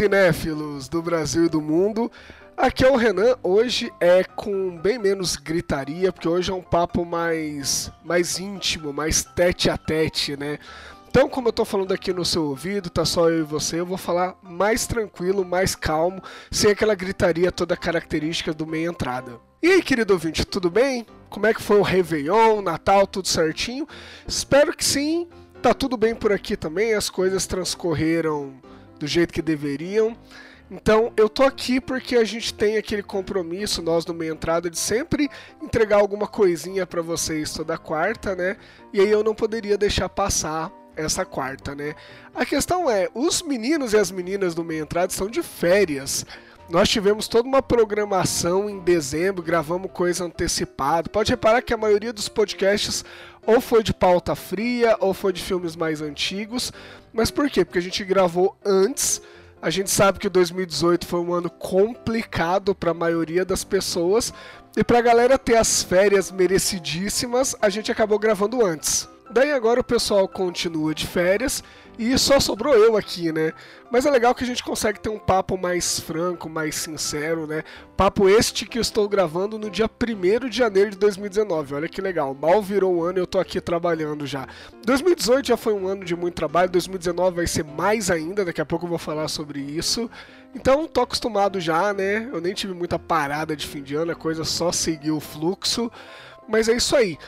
cinéfilos do Brasil e do mundo. Aqui é o Renan, hoje é com bem menos gritaria, porque hoje é um papo mais, mais íntimo, mais tete a tete, né? Então, como eu tô falando aqui no seu ouvido, tá só eu e você, eu vou falar mais tranquilo, mais calmo, sem aquela gritaria toda característica do meia entrada. E aí, querido ouvinte, tudo bem? Como é que foi o Réveillon, Natal, tudo certinho? Espero que sim. Tá tudo bem por aqui também, as coisas transcorreram do jeito que deveriam. Então eu tô aqui porque a gente tem aquele compromisso, nós no meio entrada, de sempre entregar alguma coisinha para vocês toda quarta, né? E aí eu não poderia deixar passar essa quarta, né? A questão é, os meninos e as meninas do meio entrada estão de férias. Nós tivemos toda uma programação em dezembro, gravamos coisa antecipada. Pode reparar que a maioria dos podcasts ou foi de pauta fria ou foi de filmes mais antigos. Mas por quê? Porque a gente gravou antes a gente sabe que 2018 foi um ano complicado para a maioria das pessoas e para a galera ter as férias merecidíssimas, a gente acabou gravando antes. Daí agora o pessoal continua de férias e só sobrou eu aqui, né? Mas é legal que a gente consegue ter um papo mais franco, mais sincero, né? Papo este que eu estou gravando no dia 1 de janeiro de 2019. Olha que legal, mal virou um ano e eu tô aqui trabalhando já. 2018 já foi um ano de muito trabalho, 2019 vai ser mais ainda, daqui a pouco eu vou falar sobre isso. Então tô acostumado já, né? Eu nem tive muita parada de fim de ano, a coisa só seguiu o fluxo. Mas é isso aí.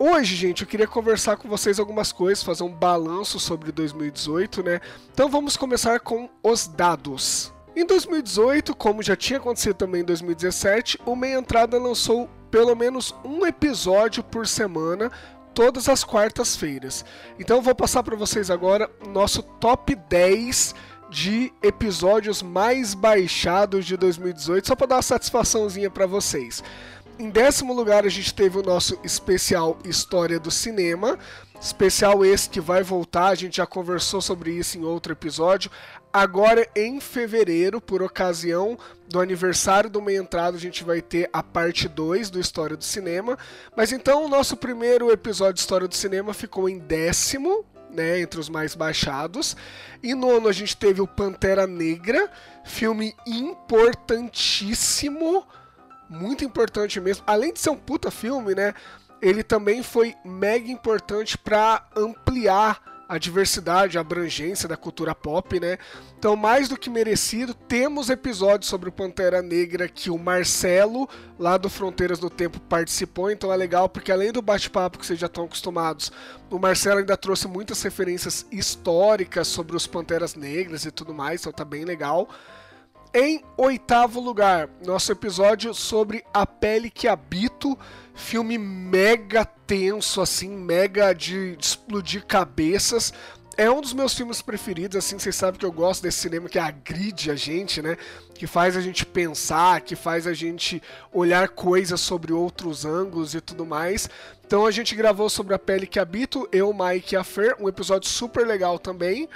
Hoje, gente, eu queria conversar com vocês algumas coisas, fazer um balanço sobre 2018, né? Então vamos começar com os dados. Em 2018, como já tinha acontecido também em 2017, o Meia Entrada lançou pelo menos um episódio por semana, todas as quartas-feiras. Então vou passar para vocês agora nosso top 10 de episódios mais baixados de 2018, só para dar uma satisfaçãozinha para vocês. Em décimo lugar, a gente teve o nosso especial História do Cinema. Especial esse que vai voltar, a gente já conversou sobre isso em outro episódio. Agora, em fevereiro, por ocasião do aniversário do Meia Entrada, a gente vai ter a parte 2 do História do Cinema. Mas então, o nosso primeiro episódio de História do Cinema ficou em décimo, né, entre os mais baixados. E nono a gente teve o Pantera Negra, filme importantíssimo muito importante mesmo. Além de ser um puta filme, né? Ele também foi mega importante para ampliar a diversidade, a abrangência da cultura pop, né? Então, mais do que merecido, temos episódios sobre o Pantera Negra que o Marcelo, lá do Fronteiras do Tempo, participou. Então é legal porque além do bate-papo que vocês já estão acostumados, o Marcelo ainda trouxe muitas referências históricas sobre os Panteras Negras e tudo mais, então tá bem legal. Em oitavo lugar, nosso episódio sobre A Pele que Habito, filme mega tenso, assim, mega de, de explodir cabeças. É um dos meus filmes preferidos, assim, vocês sabem que eu gosto desse cinema que agride a gente, né? Que faz a gente pensar, que faz a gente olhar coisas sobre outros ângulos e tudo mais. Então a gente gravou sobre A Pele que Habito, eu, Mike e a Fer, um episódio super legal também.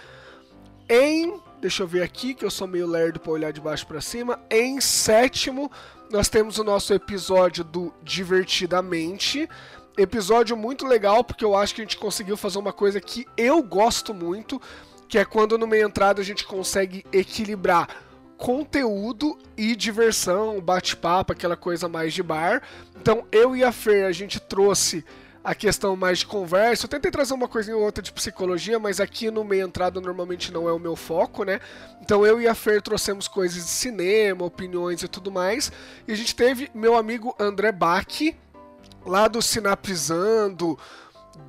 Em Deixa eu ver aqui, que eu sou meio lerdo para olhar de baixo para cima. Em sétimo, nós temos o nosso episódio do Divertidamente. Episódio muito legal, porque eu acho que a gente conseguiu fazer uma coisa que eu gosto muito, que é quando no meio entrada a gente consegue equilibrar conteúdo e diversão, bate-papo, aquela coisa mais de bar. Então eu e a Fer, a gente trouxe a questão mais de conversa. Eu tentei trazer uma coisinha ou outra de psicologia, mas aqui no meio entrada normalmente não é o meu foco, né? Então eu e a Fer trouxemos coisas de cinema, opiniões e tudo mais. E a gente teve meu amigo André Bach, lá do Sinaprizando,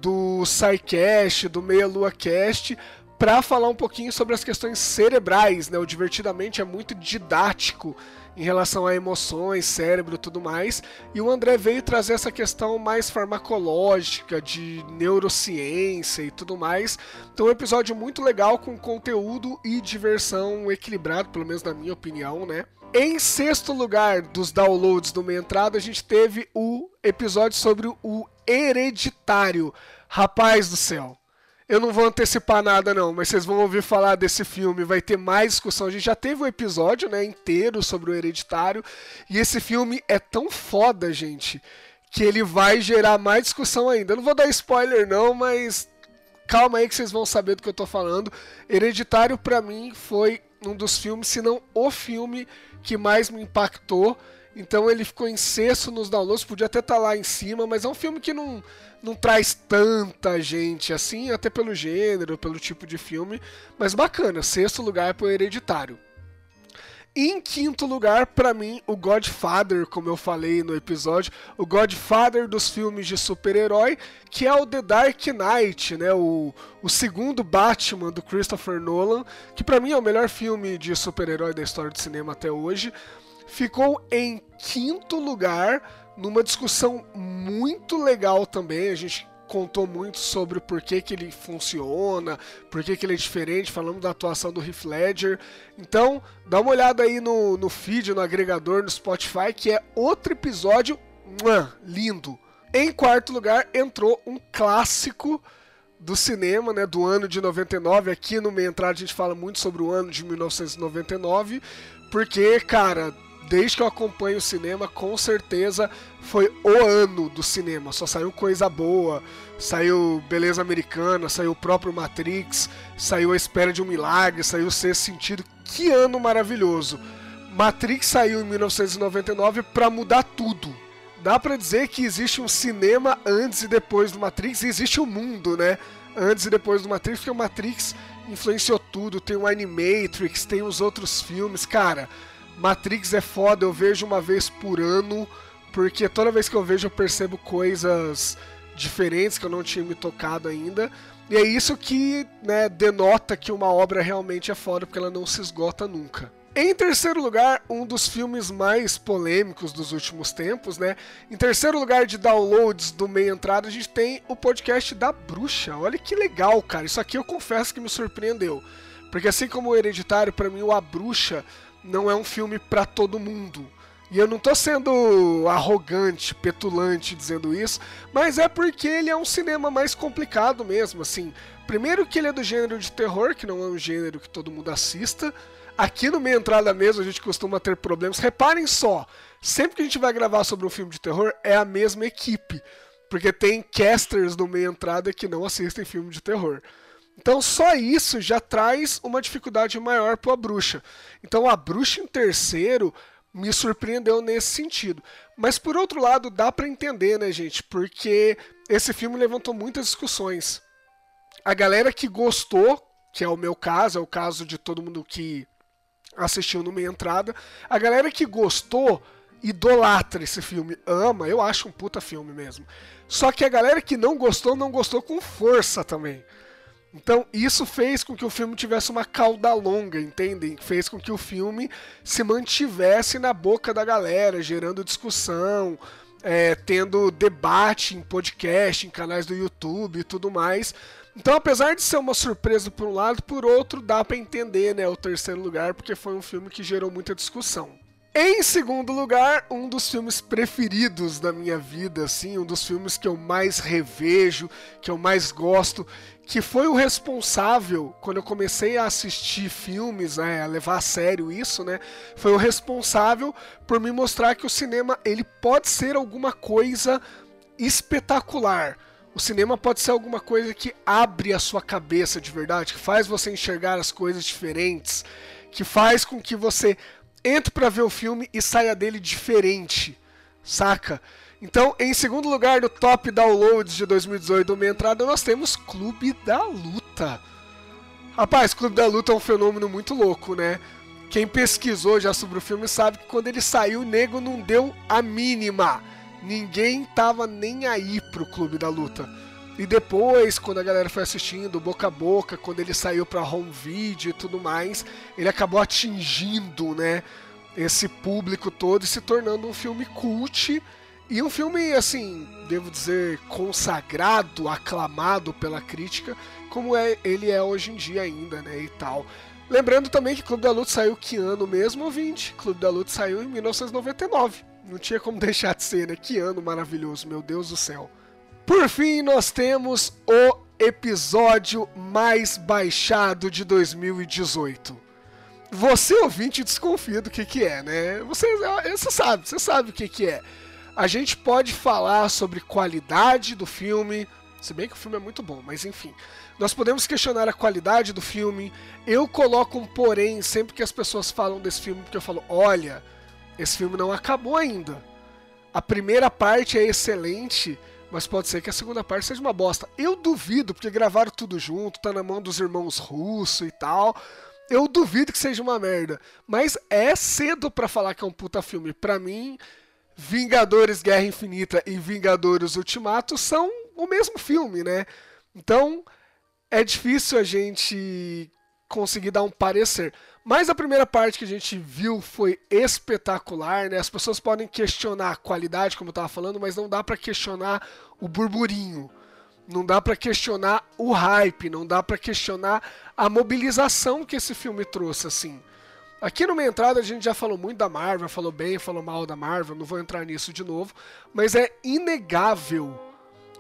do SciCast, do Meia Lua Cast, para falar um pouquinho sobre as questões cerebrais, né? O Divertidamente é muito didático em relação a emoções, cérebro tudo mais. E o André veio trazer essa questão mais farmacológica, de neurociência e tudo mais. Então, um episódio muito legal com conteúdo e diversão equilibrado, pelo menos na minha opinião, né? Em sexto lugar dos downloads do Meia Entrada, a gente teve o episódio sobre o Hereditário. Rapaz do céu, eu não vou antecipar nada não, mas vocês vão ouvir falar desse filme, vai ter mais discussão. A gente já teve um episódio, né, inteiro sobre o Hereditário, e esse filme é tão foda, gente, que ele vai gerar mais discussão ainda. Eu não vou dar spoiler não, mas calma aí que vocês vão saber do que eu tô falando. Hereditário para mim foi um dos filmes, se não o filme que mais me impactou. Então ele ficou em sexto nos downloads, podia até estar tá lá em cima, mas é um filme que não, não traz tanta gente assim, até pelo gênero, pelo tipo de filme. Mas bacana, sexto lugar para o Hereditário. Em quinto lugar, para mim, o Godfather, como eu falei no episódio, o Godfather dos filmes de super-herói, que é o The Dark Knight, né? O, o segundo Batman do Christopher Nolan, que para mim é o melhor filme de super-herói da história do cinema até hoje. Ficou em quinto lugar, numa discussão muito legal também. A gente contou muito sobre o porquê que ele funciona, porquê que ele é diferente, falamos da atuação do Heath Ledger. Então, dá uma olhada aí no, no feed, no agregador, no Spotify, que é outro episódio lindo. Em quarto lugar, entrou um clássico do cinema, né, do ano de 99. Aqui no Meia Entrada a gente fala muito sobre o ano de 1999, porque, cara, desde que eu acompanho o cinema, com certeza foi o ano do cinema. Só saiu coisa boa. Saiu Beleza Americana, saiu o próprio Matrix, saiu A Espera de um Milagre, saiu o Sexto Sentido. Que ano maravilhoso! Matrix saiu em 1999 para mudar tudo. Dá para dizer que existe um cinema antes e depois do Matrix, e existe um mundo, né? Antes e depois do Matrix, porque o Matrix influenciou tudo. Tem o Animatrix, tem os outros filmes, cara Matrix é foda, eu vejo uma vez por ano, porque toda vez que eu vejo eu percebo coisas diferentes que eu não tinha me tocado ainda. E é isso que né, denota que uma obra realmente é foda, porque ela não se esgota nunca. Em terceiro lugar, um dos filmes mais polêmicos dos últimos tempos, né? Em terceiro lugar de downloads do meia entrada, a gente tem o podcast da Bruxa. Olha que legal, cara. Isso aqui eu confesso que me surpreendeu. Porque assim como o Hereditário, para mim o A Bruxa não é um filme para todo mundo. E eu não tô sendo arrogante, petulante dizendo isso, mas é porque ele é um cinema mais complicado mesmo, assim. Primeiro que ele é do gênero de terror, que não é um gênero que todo mundo assista. Aqui no meio entrada mesmo a gente costuma ter problemas. Reparem só, sempre que a gente vai gravar sobre um filme de terror é a mesma equipe, porque tem casters no meio entrada que não assistem filme de terror. Então só isso já traz uma dificuldade maior para a bruxa. Então a bruxa em terceiro me surpreendeu nesse sentido. Mas por outro lado, dá para entender, né, gente? Porque esse filme levantou muitas discussões. A galera que gostou, que é o meu caso, é o caso de todo mundo que assistiu no meia entrada, a galera que gostou idolatra esse filme, ama, eu acho um puta filme mesmo. Só que a galera que não gostou, não gostou com força também. Então, isso fez com que o filme tivesse uma cauda longa, entendem? Fez com que o filme se mantivesse na boca da galera, gerando discussão, é, tendo debate em podcast, em canais do YouTube e tudo mais. Então, apesar de ser uma surpresa por um lado, por outro, dá para entender, né, o terceiro lugar, porque foi um filme que gerou muita discussão. Em segundo lugar, um dos filmes preferidos da minha vida, assim, um dos filmes que eu mais revejo, que eu mais gosto, que foi o responsável, quando eu comecei a assistir filmes, né, a levar a sério isso, né, foi o responsável por me mostrar que o cinema ele pode ser alguma coisa espetacular. O cinema pode ser alguma coisa que abre a sua cabeça de verdade, que faz você enxergar as coisas diferentes, que faz com que você entre para ver o filme e saia dele diferente, saca? Então, em segundo lugar no top downloads de 2018 do Meia Entrada, nós temos Clube da Luta. Rapaz, Clube da Luta é um fenômeno muito louco, né? Quem pesquisou já sobre o filme sabe que quando ele saiu, o nego não deu a mínima. Ninguém tava nem aí pro Clube da Luta. E depois, quando a galera foi assistindo, boca a boca, quando ele saiu pra home video e tudo mais, ele acabou atingindo, né, esse público todo e se tornando um filme cult e um filme, assim, devo dizer, consagrado, aclamado pela crítica, como é, ele é hoje em dia ainda, né, e tal. Lembrando também que Clube da Luta saiu que ano mesmo, ouvinte? Clube da Luta saiu em 1999. Não tinha como deixar de ser, né? Que ano maravilhoso, meu Deus do céu. Por fim, nós temos o episódio mais baixado de 2018. Você, ouvinte, desconfia do que, que é, né? Você, você sabe, você sabe o que, que é. A gente pode falar sobre qualidade do filme, Se bem que o filme é muito bom, mas enfim. Nós podemos questionar a qualidade do filme. Eu coloco um porém sempre que as pessoas falam desse filme, porque eu falo: olha, esse filme não acabou ainda. A primeira parte é excelente, mas pode ser que a segunda parte seja uma bosta. Eu duvido, porque gravaram tudo junto, tá na mão dos irmãos russos e tal. Eu duvido que seja uma merda. Mas é cedo para falar que é um puta filme. Pra mim, Vingadores Guerra Infinita e Vingadores Ultimato são o mesmo filme, né? Então é difícil a gente conseguir dar um parecer. Mas a primeira parte que a gente viu foi espetacular, né? As pessoas podem questionar a qualidade, como eu tava falando, mas não dá para questionar o burburinho. Não dá para questionar o hype, não dá para questionar a mobilização que esse filme trouxe, assim. Aqui no Entrada a gente já falou muito da Marvel, falou bem, falou mal da Marvel, não vou entrar nisso de novo, mas é inegável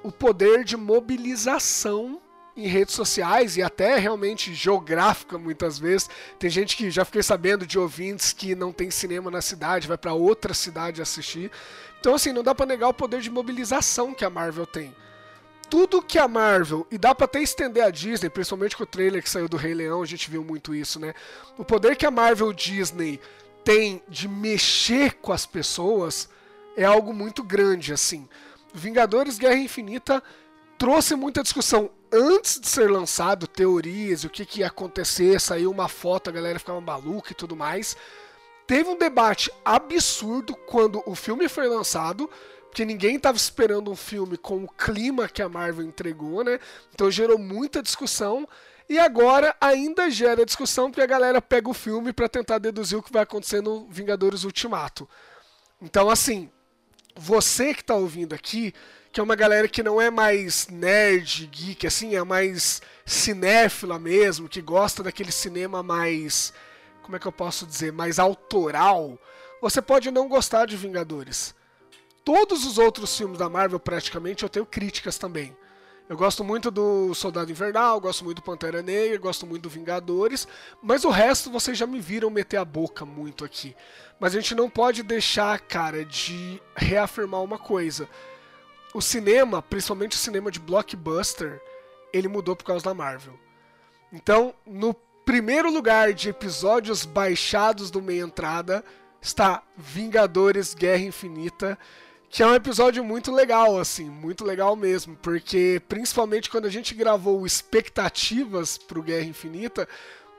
o poder de mobilização em redes sociais e até realmente geográfica muitas vezes. Tem gente que já fiquei sabendo de ouvintes que não tem cinema na cidade, vai para outra cidade assistir. Então assim, não dá para negar o poder de mobilização que a Marvel tem. Tudo que a Marvel, e dá pra até estender a Disney, principalmente com o trailer que saiu do Rei Leão, a gente viu muito isso, né? O poder que a Marvel Disney tem de mexer com as pessoas é algo muito grande, assim. Vingadores Guerra Infinita trouxe muita discussão antes de ser lançado, teorias, o que, que ia acontecer, saiu uma foto, a galera ficava maluca e tudo mais. Teve um debate absurdo quando o filme foi lançado, porque ninguém estava esperando um filme com o clima que a Marvel entregou, né? Então gerou muita discussão. E agora ainda gera discussão porque a galera pega o filme para tentar deduzir o que vai acontecer no Vingadores Ultimato. Então, assim, você que está ouvindo aqui, que é uma galera que não é mais nerd, geek, assim, é mais cinéfila mesmo, que gosta daquele cinema mais. Como é que eu posso dizer? Mais autoral. Você pode não gostar de Vingadores. Todos os outros filmes da Marvel, praticamente, eu tenho críticas também. Eu gosto muito do Soldado Invernal, gosto muito do Pantera Negra, gosto muito do Vingadores, mas o resto vocês já me viram meter a boca muito aqui. Mas a gente não pode deixar, cara, de reafirmar uma coisa. O cinema, principalmente o cinema de blockbuster, ele mudou por causa da Marvel. Então, no primeiro lugar de episódios baixados do Meia Entrada está Vingadores Guerra Infinita que é um episódio muito legal, assim, muito legal mesmo, porque principalmente quando a gente gravou expectativas pro Guerra Infinita,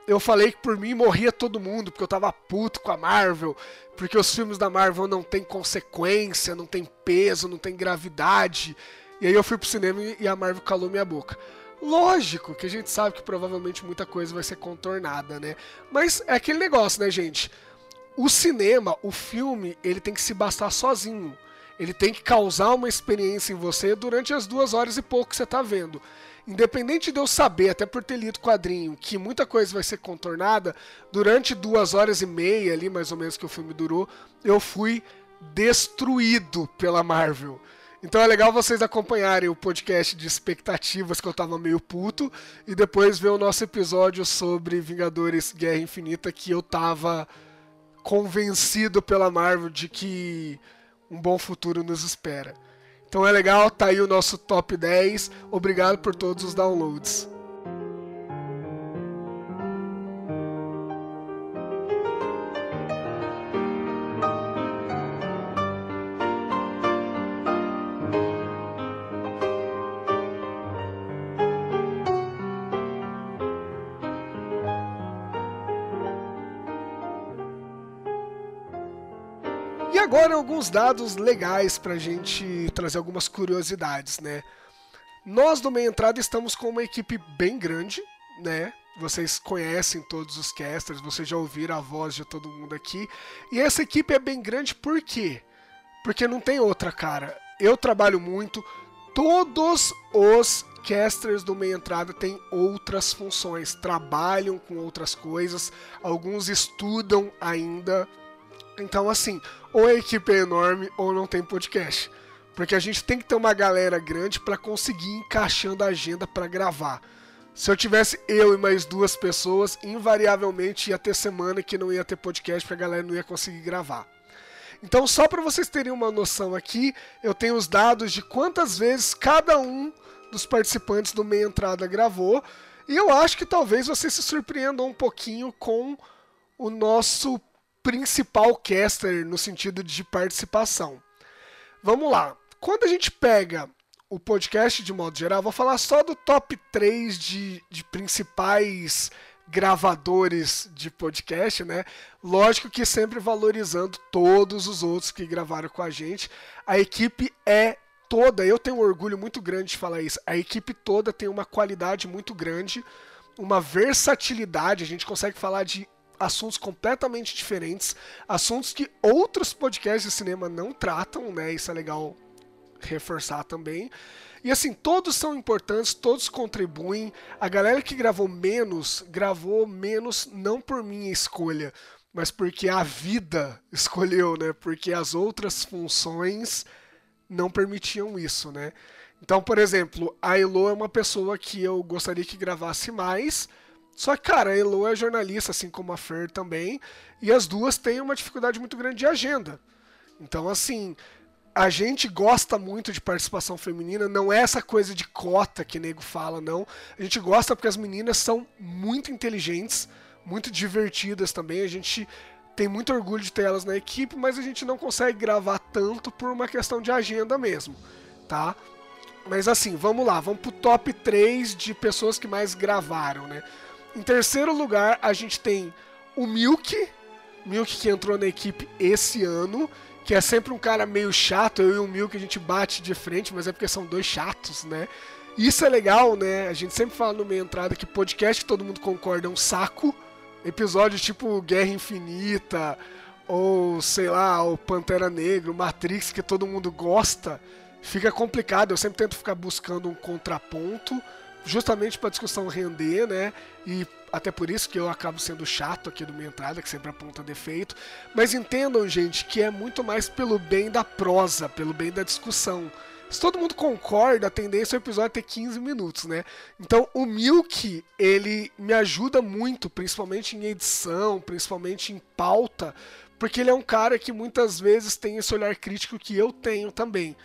eu falei que por mim morria todo mundo, porque eu tava puto com a Marvel, porque os filmes da Marvel não tem consequência, não tem peso, não tem gravidade. E aí eu fui pro cinema e a Marvel calou minha boca. Lógico que a gente sabe que provavelmente muita coisa vai ser contornada, né? Mas é aquele negócio, né, gente? O cinema, o filme, ele tem que se bastar sozinho. Ele tem que causar uma experiência em você durante as duas horas e pouco que você está vendo. Independente de eu saber, até por ter lido quadrinho, que muita coisa vai ser contornada, durante duas horas e meia ali, mais ou menos, que o filme durou, eu fui destruído pela Marvel. Então é legal vocês acompanharem o podcast de expectativas que eu tava meio puto e depois ver o nosso episódio sobre Vingadores Guerra Infinita que eu tava convencido pela Marvel de que um bom futuro nos espera. Então é legal, tá aí o nosso top 10. Obrigado por todos os downloads. Alguns dados legais para a gente trazer algumas curiosidades, né? Nós do Meia Entrada estamos com uma equipe bem grande, né? Vocês conhecem todos os casters, vocês já ouviram a voz de todo mundo aqui. E essa equipe é bem grande por quê? Porque não tem outra, cara. Eu trabalho muito, todos os casters do Meia Entrada têm outras funções, trabalham com outras coisas, alguns estudam ainda. Então, assim, ou a equipe é enorme ou não tem podcast. Porque a gente tem que ter uma galera grande para conseguir encaixando a agenda para gravar. Se eu tivesse eu e mais duas pessoas, invariavelmente ia ter semana que não ia ter podcast, porque a galera não ia conseguir gravar. Então, só para vocês terem uma noção aqui, eu tenho os dados de quantas vezes cada um dos participantes do Meia Entrada gravou. E eu acho que talvez você se surpreenda um pouquinho com o nosso principal caster no sentido de participação. Vamos lá. Quando a gente pega o podcast de modo geral, vou falar só do top 3 de, de principais gravadores de podcast, né? Lógico que sempre valorizando todos os outros que gravaram com a gente. A equipe é toda, eu tenho um orgulho muito grande de falar isso. A equipe toda tem uma qualidade muito grande, uma versatilidade, a gente consegue falar de assuntos completamente diferentes, assuntos que outros podcasts de cinema não tratam, né? Isso é legal reforçar também. E assim, todos são importantes, todos contribuem. A galera que gravou menos, gravou menos não por minha escolha, mas porque a vida escolheu, né? Porque as outras funções não permitiam isso, né? Então, por exemplo, a Elo é uma pessoa que eu gostaria que gravasse mais. Só que, cara, a Elo é jornalista, assim como a Fer também, e as duas têm uma dificuldade muito grande de agenda. Então, assim, a gente gosta muito de participação feminina, não é essa coisa de cota que nego fala, não. A gente gosta porque as meninas são muito inteligentes, muito divertidas também. A gente tem muito orgulho de ter elas na equipe, mas a gente não consegue gravar tanto por uma questão de agenda mesmo, tá? Mas assim, vamos lá, vamos pro top 3 de pessoas que mais gravaram, né? Em terceiro lugar, a gente tem o Milk, Milk que entrou na equipe esse ano que é sempre um cara meio chato, eu e o Mil que a gente bate de frente, mas é porque são dois chatos, né? Isso é legal, né? A gente sempre fala no meio entrada que podcast que todo mundo concorda é um saco. Episódio tipo Guerra Infinita, ou sei lá, o Pantera Negra, o Matrix, que todo mundo gosta, fica complicado. Eu sempre tento ficar buscando um contraponto justamente para a discussão render, né? E até por isso que eu acabo sendo chato aqui do minha entrada, que sempre aponta defeito. Mas entendam, gente, que é muito mais pelo bem da prosa, pelo bem da discussão. Se todo mundo concorda, a tendência é o episódio ter 15 minutos, né? Então o Milk, ele me ajuda muito, principalmente em edição, principalmente em pauta, porque ele é um cara que muitas vezes tem esse olhar crítico que eu tenho também.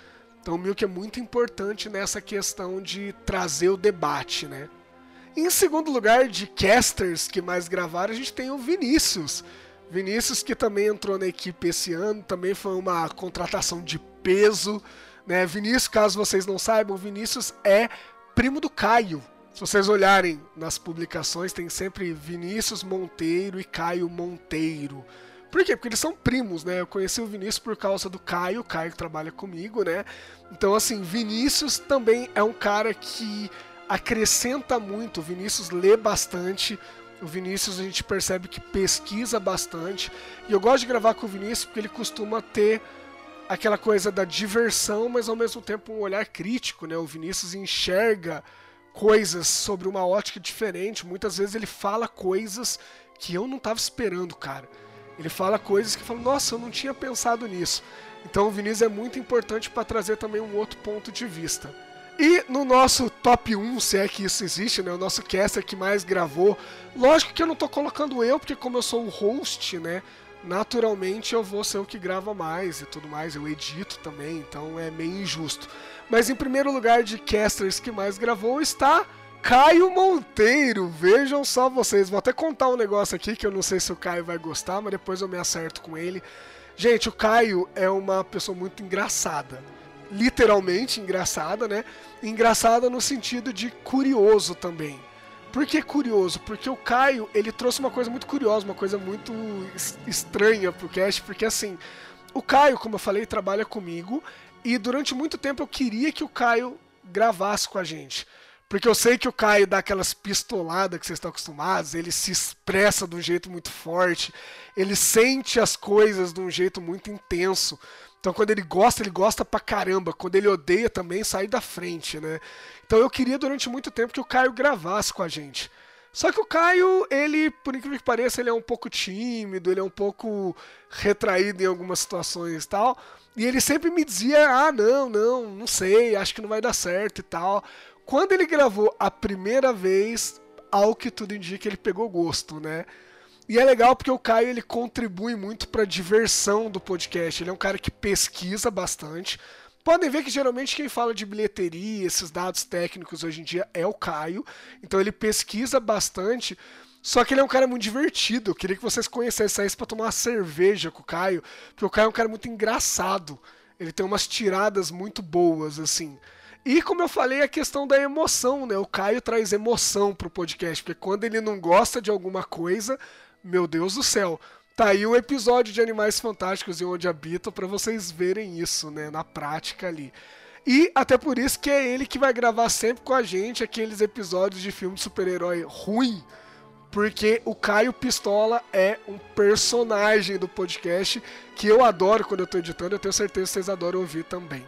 Então o Milk é muito importante nessa questão de trazer o debate, né? Em segundo lugar, de casters que mais gravaram, a gente tem o Vinícius. Vinícius que também entrou na equipe esse ano, também foi uma contratação de peso, né? Vinícius, caso vocês não saibam, Vinícius é primo do Caio. Se vocês olharem nas publicações, tem sempre Vinícius Monteiro e Caio Monteiro. Por quê? Porque eles são primos, né? Eu conheci o Vinícius por causa do Caio, o Caio que trabalha comigo, né? Então, assim, Vinícius também é um cara que acrescenta muito. O Vinícius lê bastante. O Vinícius a gente percebe que pesquisa bastante. E eu gosto de gravar com o Vinícius porque ele costuma ter aquela coisa da diversão, mas ao mesmo tempo um olhar crítico, né? O Vinícius enxerga coisas sobre uma ótica diferente. Muitas vezes ele fala coisas que eu não estava esperando, cara. Ele fala coisas que falam, nossa, eu não tinha pensado nisso. Então o Vinícius é muito importante para trazer também um outro ponto de vista. E no nosso top 1, se é que isso existe, né? O nosso caster que mais gravou. Lógico que eu não estou colocando eu, porque como eu sou o host, né? Naturalmente eu vou ser o que grava mais e tudo mais. Eu edito também, então é meio injusto. Mas em primeiro lugar de casters que mais gravou está Caio Monteiro, vejam só vocês. Vou até contar um negócio aqui que eu não sei se o Caio vai gostar, mas depois eu me acerto com ele. Gente, o Caio é uma pessoa muito engraçada. Literalmente engraçada, né? Engraçada no sentido de curioso também. Por que curioso? Porque o Caio, ele trouxe uma coisa muito curiosa, uma coisa muito estranha pro cast, porque assim, o Caio, como eu falei, trabalha comigo e durante muito tempo eu queria que o Caio gravasse com a gente. Porque eu sei que o Caio dá aquelas pistoladas que vocês estão acostumados, ele se expressa de um jeito muito forte, ele sente as coisas de um jeito muito intenso. Então quando ele gosta, ele gosta pra caramba. Quando ele odeia também, sai da frente, né? Então eu queria durante muito tempo que o Caio gravasse com a gente. Só que o Caio, ele, por incrível que pareça, ele é um pouco tímido, ele é um pouco retraído em algumas situações e tal. E ele sempre me dizia: ah, não, não, não sei, acho que não vai dar certo e tal. Quando ele gravou a primeira vez, ao que tudo indica, ele pegou gosto, né? E é legal porque o Caio ele contribui muito para a diversão do podcast. Ele é um cara que pesquisa bastante. Podem ver que geralmente quem fala de bilheteria, esses dados técnicos hoje em dia é o Caio. Então ele pesquisa bastante. Só que ele é um cara muito divertido. Eu queria que vocês conhecessem isso para tomar uma cerveja com o Caio, porque o Caio é um cara muito engraçado. Ele tem umas tiradas muito boas, assim. E como eu falei, a questão da emoção, né? O Caio traz emoção pro podcast, porque quando ele não gosta de alguma coisa, meu Deus do céu. Tá aí o episódio de Animais Fantásticos e Onde Habitam para vocês verem isso, né, na prática ali. E até por isso que é ele que vai gravar sempre com a gente aqueles episódios de filme de super-herói ruim, porque o Caio Pistola é um personagem do podcast que eu adoro quando eu tô editando, eu tenho certeza que vocês adoram ouvir também.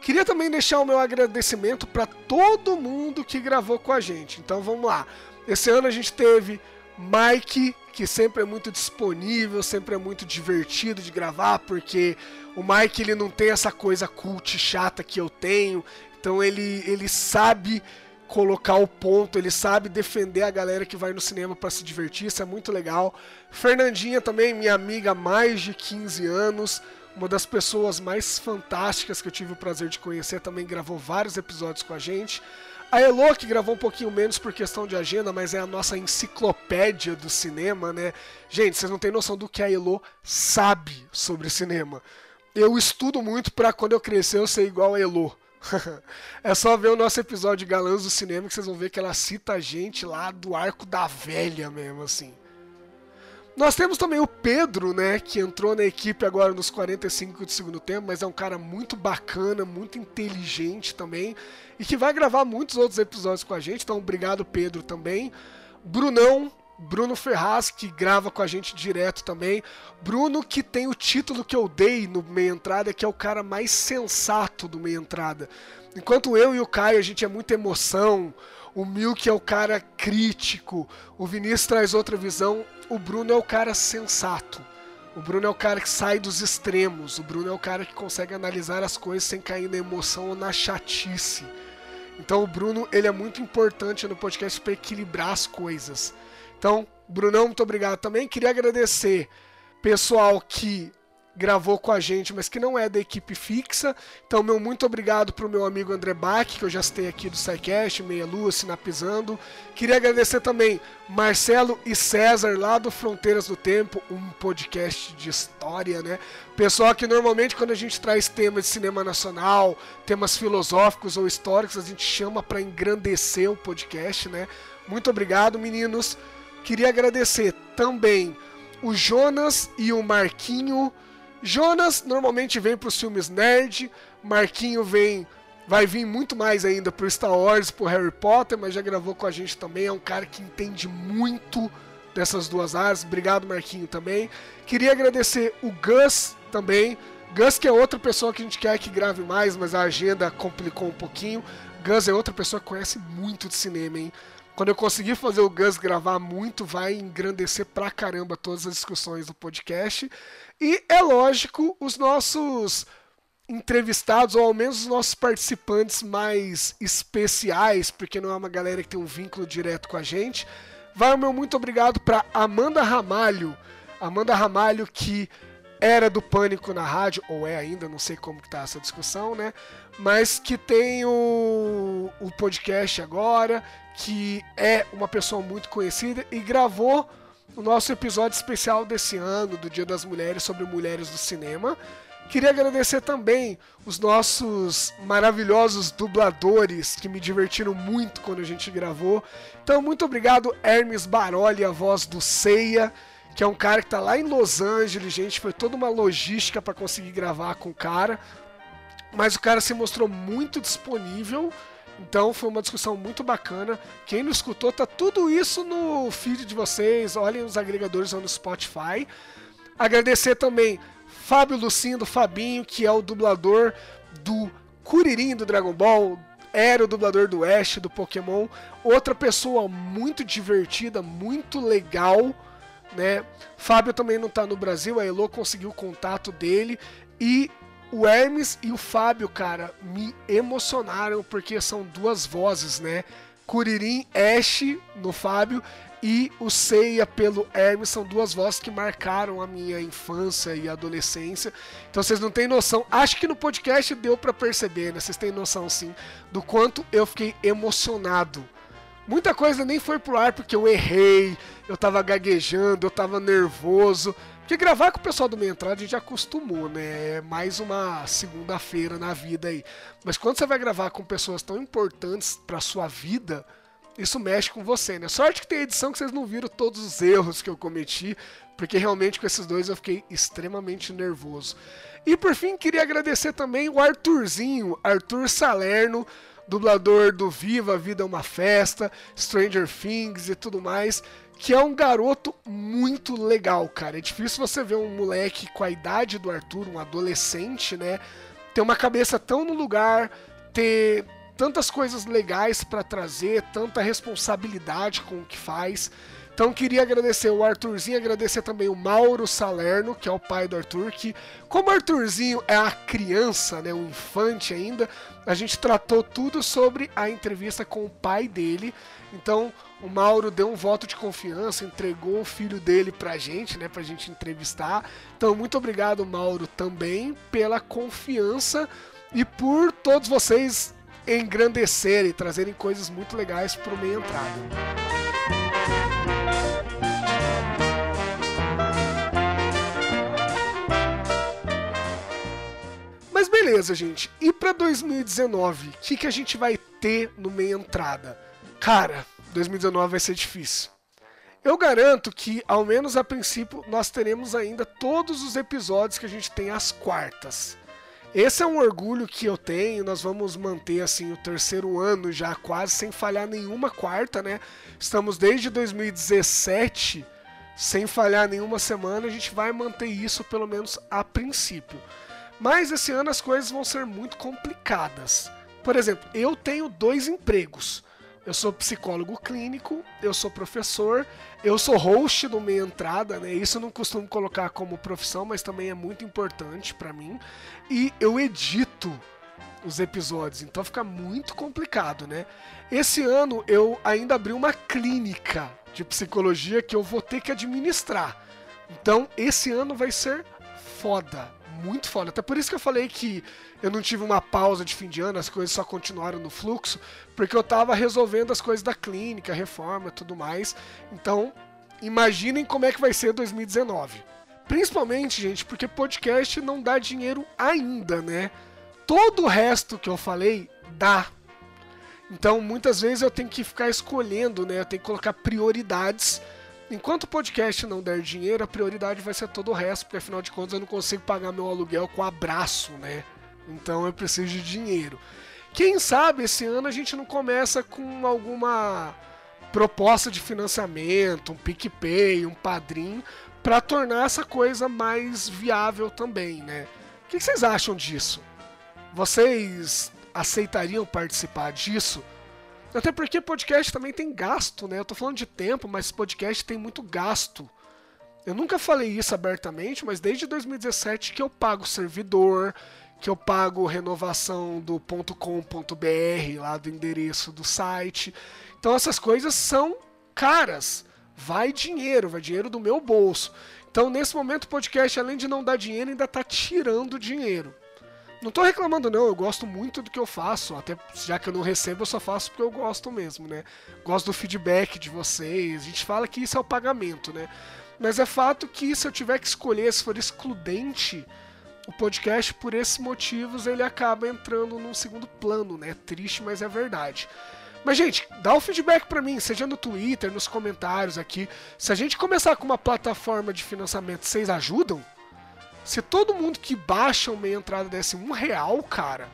Queria também deixar o meu agradecimento para todo mundo que gravou com a gente. Então vamos lá. Esse ano a gente teve Mike, que sempre é muito disponível, sempre é muito divertido de gravar, porque o Mike ele não tem essa coisa cult chata que eu tenho. Então ele, ele sabe colocar o ponto, ele sabe defender a galera que vai no cinema para se divertir, isso é muito legal. Fernandinha também, minha amiga há mais de 15 anos uma das pessoas mais fantásticas que eu tive o prazer de conhecer, também gravou vários episódios com a gente. A Elo, que gravou um pouquinho menos por questão de agenda, mas é a nossa enciclopédia do cinema, né? Gente, vocês não têm noção do que a Elo sabe sobre cinema. Eu estudo muito para quando eu crescer eu ser igual a Elo. é só ver o nosso episódio de Galãs do Cinema que vocês vão ver que ela cita a gente lá do arco da velha mesmo, assim. Nós temos também o Pedro, né, que entrou na equipe agora nos 45 de segundo tempo, mas é um cara muito bacana, muito inteligente também, e que vai gravar muitos outros episódios com a gente, então obrigado Pedro também. Brunão, Bruno Ferraz, que grava com a gente direto também. Bruno, que tem o título que eu dei no meia entrada, que é o cara mais sensato do meia entrada. Enquanto eu e o Caio, a gente é muita emoção, o Milk é o cara crítico, o Vinícius traz outra visão, o Bruno é o cara sensato. O Bruno é o cara que sai dos extremos. O Bruno é o cara que consegue analisar as coisas sem cair na emoção ou na chatice. Então o Bruno ele é muito importante no podcast para equilibrar as coisas. Então, Brunão, muito obrigado também. Queria agradecer pessoal que gravou com a gente, mas que não é da equipe fixa. Então, meu muito obrigado para o meu amigo André Bach, que eu já citei aqui do SciCast, Meia Lua, Sinapizando. Queria agradecer também Marcelo e César, lá do Fronteiras do Tempo, um podcast de história, né? Pessoal que normalmente quando a gente traz temas de cinema nacional, temas filosóficos ou históricos, a gente chama para engrandecer o podcast, né? Muito obrigado, meninos. Queria agradecer também o Jonas e o Marquinho Jonas normalmente vem para os filmes nerd, Marquinho vem vai vir muito mais ainda pro Star Wars, pro Harry Potter, mas já gravou com a gente também, é um cara que entende muito dessas duas áreas. Obrigado, Marquinho, também. Queria agradecer o Gus também. Gus que é outra pessoa que a gente quer que grave mais, mas a agenda complicou um pouquinho. Gus é outra pessoa que conhece muito de cinema, hein? Quando eu conseguir fazer o Gus gravar muito, vai engrandecer pra caramba todas as discussões do podcast. E é lógico, os nossos entrevistados, ou ao menos os nossos participantes mais especiais, porque não é uma galera que tem um vínculo direto com a gente. Vai o meu muito obrigado para Amanda Ramalho. Amanda Ramalho, que era do Pânico na rádio, ou é ainda, não sei como que tá essa discussão, né? Mas que tem o, o podcast agora, que é uma pessoa muito conhecida e gravou o nosso episódio especial desse ano, do Dia das Mulheres, sobre mulheres do cinema. Queria agradecer também os nossos maravilhosos dubladores que me divertiram muito quando a gente gravou. Então, muito obrigado, Hermes Baroli, a voz do Ceia, que é um cara que está lá em Los Angeles, gente. Foi toda uma logística para conseguir gravar com o cara. Mas o cara se mostrou muito disponível então foi uma discussão muito bacana. Quem não escutou, tá tudo isso no feed de vocês. Olhem os agregadores no Spotify. Agradecer também Fábio Lucindo, Fabinho, que é o dublador do Kuririn do Dragon Ball, era o dublador do Ash do Pokémon. Outra pessoa muito divertida, muito legal, né? Fábio também não tá no Brasil, a Elo conseguiu o contato dele e o Hermes e o Fábio, cara, me emocionaram porque são duas vozes, né? Curirim Ash no Fábio e o Ceia pelo Hermes são duas vozes que marcaram a minha infância e adolescência. Então vocês não têm noção. Acho que no podcast deu para perceber, né? Vocês têm noção sim do quanto eu fiquei emocionado. Muita coisa nem foi pro ar porque eu errei, eu tava gaguejando, eu tava nervoso. Porque gravar com o pessoal do Meia Entrada a gente já acostumou, né? É mais uma segunda-feira na vida aí. Mas quando você vai gravar com pessoas tão importantes pra sua vida, isso mexe com você, né? Sorte que tem edição que vocês não viram todos os erros que eu cometi, porque realmente com esses dois eu fiquei extremamente nervoso. E por fim, queria agradecer também o Arthurzinho, Arthur Salerno, dublador do Viva, a Vida é uma Festa, Stranger Things e tudo mais, que é um garoto muito legal, cara. É difícil você ver um moleque com a idade do Arthur, um adolescente, né? Ter uma cabeça tão no lugar, ter tantas coisas legais para trazer, tanta responsabilidade com o que faz. Então queria agradecer o Arthurzinho, agradecer também o Mauro Salerno, que é o pai do Arthur, que como o Arthurzinho é a criança, né, um infante ainda, a gente tratou tudo sobre a entrevista com o pai dele. Então o Mauro deu um voto de confiança, entregou o filho dele pra gente, né, pra gente entrevistar. Então muito obrigado, Mauro, também pela confiança e por todos vocês engrandecerem, trazerem coisas muito legais para o meio entrada. Beleza, gente. E para 2019, o que, que a gente vai ter no meio entrada? Cara, 2019 vai ser difícil. Eu garanto que, ao menos a princípio, nós teremos ainda todos os episódios que a gente tem às quartas. Esse é um orgulho que eu tenho. Nós vamos manter assim o terceiro ano já quase sem falhar nenhuma quarta, né? Estamos desde 2017 sem falhar nenhuma semana. A gente vai manter isso pelo menos a princípio. Mas esse ano as coisas vão ser muito complicadas. Por exemplo, eu tenho dois empregos. Eu sou psicólogo clínico, eu sou professor, eu sou host do Meia Entrada, né? Isso eu não costumo colocar como profissão, mas também é muito importante para mim. E eu edito os episódios, então fica muito complicado, né? Esse ano eu ainda abri uma clínica de psicologia que eu vou ter que administrar. Então esse ano vai ser foda muito foda. Até por isso que eu falei que eu não tive uma pausa de fim de ano, as coisas só continuaram no fluxo, porque eu tava resolvendo as coisas da clínica, reforma tudo mais. Então, imaginem como é que vai ser 2019. Principalmente, gente, porque podcast não dá dinheiro ainda, né? Todo o resto que eu falei dá. Então, muitas vezes eu tenho que ficar escolhendo, né? Eu tenho que colocar prioridades Enquanto o podcast não der dinheiro, a prioridade vai ser todo o resto, porque afinal de contas eu não consigo pagar meu aluguel com abraço, né? Então eu preciso de dinheiro. Quem sabe esse ano a gente não começa com alguma proposta de financiamento, um PicPay, um Padrim, para tornar essa coisa mais viável também, né? O que vocês acham disso? Vocês aceitariam participar disso? Até porque podcast também tem gasto, né? Eu tô falando de tempo, mas podcast tem muito gasto. Eu nunca falei isso abertamente, mas desde 2017 que eu pago servidor, que eu pago renovação do .com.br, lá do endereço do site. Então essas coisas são caras. Vai dinheiro, vai dinheiro do meu bolso. Então nesse momento o podcast, além de não dar dinheiro, ainda está tirando dinheiro. Não tô reclamando não, eu gosto muito do que eu faço, até já que eu não recebo, eu só faço porque eu gosto mesmo, né? Gosto do feedback de vocês. A gente fala que isso é o pagamento, né? Mas é fato que se eu tiver que escolher, se for excludente, o podcast por esses motivos ele acaba entrando num segundo plano, né? Triste, mas é verdade. Mas, gente, dá o feedback para mim, seja no Twitter, nos comentários aqui. Se a gente começar com uma plataforma de financiamento, vocês ajudam? Se todo mundo que baixa uma entrada desse um real, cara,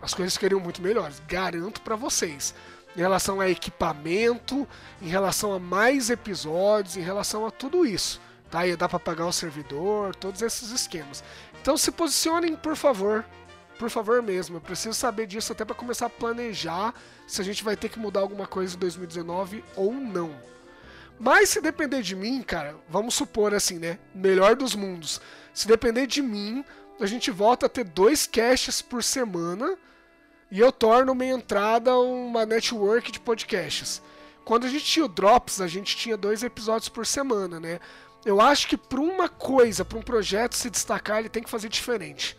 as coisas ficariam muito melhores. Garanto para vocês. Em relação a equipamento, em relação a mais episódios, em relação a tudo isso. Tá? Ia dar para pagar o servidor, todos esses esquemas. Então se posicionem, por favor. Por favor mesmo. Eu preciso saber disso até para começar a planejar se a gente vai ter que mudar alguma coisa em 2019 ou não. Mas se depender de mim, cara, vamos supor assim, né? Melhor dos mundos. Se depender de mim, a gente volta a ter dois caches por semana e eu torno minha entrada uma network de podcasts. Quando a gente tinha o Drops, a gente tinha dois episódios por semana, né? Eu acho que para uma coisa, para um projeto se destacar, ele tem que fazer diferente.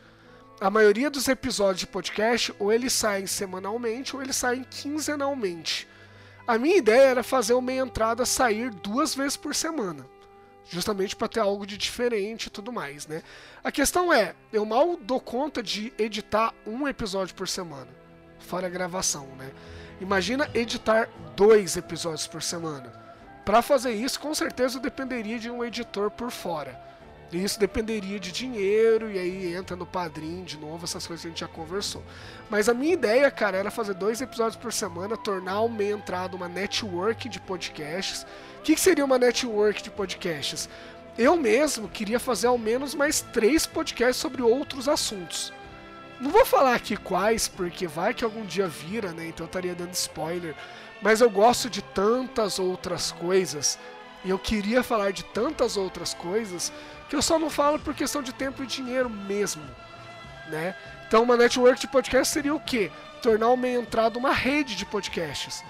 A maioria dos episódios de podcast, ou eles saem semanalmente, ou eles saem quinzenalmente. A minha ideia era fazer uma entrada sair duas vezes por semana. Justamente para ter algo de diferente e tudo mais, né? A questão é, eu mal dou conta de editar um episódio por semana. Fora a gravação, né? Imagina editar dois episódios por semana. Para fazer isso, com certeza dependeria de um editor por fora. E isso dependeria de dinheiro, e aí entra no padrinho de novo, essas coisas que a gente já conversou. Mas a minha ideia, cara, era fazer dois episódios por semana, tornar meia entrada uma network de podcasts. O que, seria uma network de podcasts? Eu mesmo queria fazer ao menos mais três podcasts sobre outros assuntos. Não vou falar aqui quais, porque vai que algum dia vira, né? Então eu estaria dando spoiler. Mas eu gosto de tantas outras coisas. E eu queria falar de tantas outras coisas que eu só não falo por questão de tempo e dinheiro mesmo, né? Então uma network de podcast seria o quê? Tornar uma entrada uma rede de podcasts,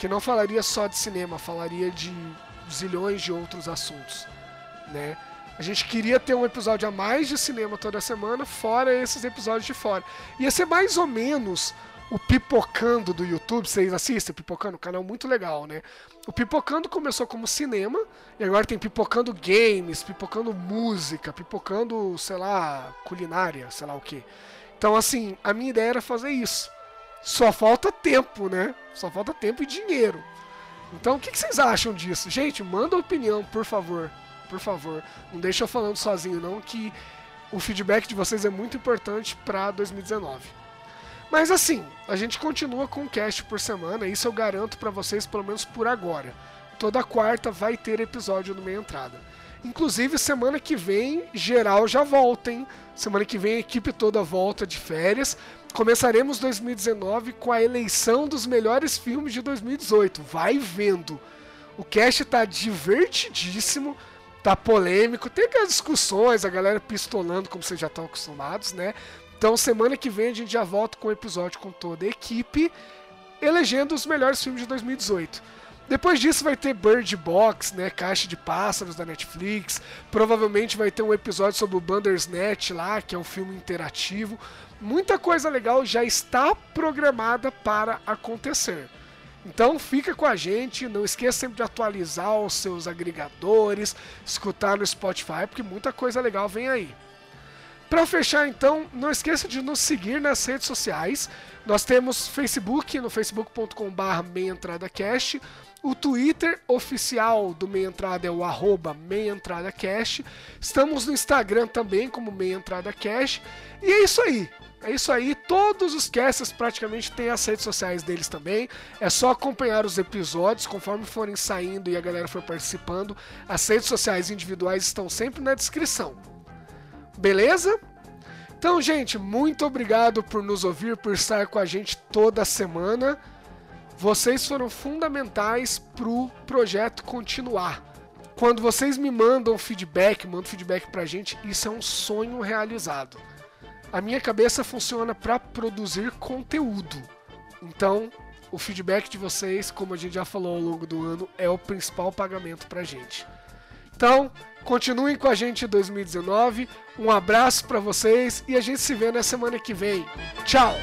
que não falaria só de cinema, falaria de zilhões de outros assuntos, né? A gente queria ter um episódio a mais de cinema toda semana, fora esses episódios de fora. Ia ser mais ou menos o Pipocando do YouTube, vocês assistem o Pipocando? Um canal muito legal, né? O Pipocando começou como cinema, e agora tem Pipocando Games, Pipocando Música, Pipocando, sei lá, culinária, sei lá o que. Então, assim, a minha ideia era fazer isso. Só falta tempo, né? Só falta tempo e dinheiro. Então, o que, vocês acham disso? Gente, manda opinião, por favor por favor. Não deixa eu falando sozinho, não, que o feedback de vocês é muito importante para 2019. Mas assim, a gente continua com o cast por semana, isso eu garanto para vocês, pelo menos por agora. Toda quarta vai ter episódio no meia entrada. Inclusive, semana que vem, geral já volta, hein? Semana que vem a equipe toda volta de férias. Começaremos 2019 com a eleição dos melhores filmes de 2018. Vai vendo. O cast tá divertidíssimo tá polêmico, tem aquelas discussões, a galera pistolando, como vocês já estão acostumados, né? Então, semana que vem a gente já volta com o episódio com toda a equipe, elegendo os melhores filmes de 2018. Depois disso vai ter Bird Box, né, Caixa de Pássaros da Netflix. Provavelmente vai ter um episódio sobre o Bandersnatch lá, que é um filme interativo. Muita coisa legal já está programada para acontecer. Então fica com a gente, não esqueça sempre de atualizar os seus agregadores, escutar no Spotify, porque muita coisa legal vem aí. Para fechar então, não esqueça de nos seguir nas redes sociais. Nós temos Facebook, no facebook.com.br meiaentradacast. O Twitter oficial do Meia Entrada é o arroba meiaentradacast. Estamos no Instagram também como Meia Entrada Cash. E é isso aí. É isso aí, todos os casters praticamente têm as redes sociais deles também. É só acompanhar os episódios conforme forem saindo e a galera for participando. As redes sociais individuais estão sempre na descrição. Beleza? Então, gente, muito obrigado por nos ouvir, por estar com a gente toda semana. Vocês foram fundamentais para o projeto continuar. Quando vocês me mandam feedback, mandam feedback pra gente, isso é um sonho realizado a minha cabeça funciona para produzir conteúdo. Então, o feedback de vocês, como a gente já falou ao longo do ano, é o principal pagamento para gente. Então, continuem com a gente em 2019. Um abraço para vocês e a gente se vê na semana que vem. Tchau!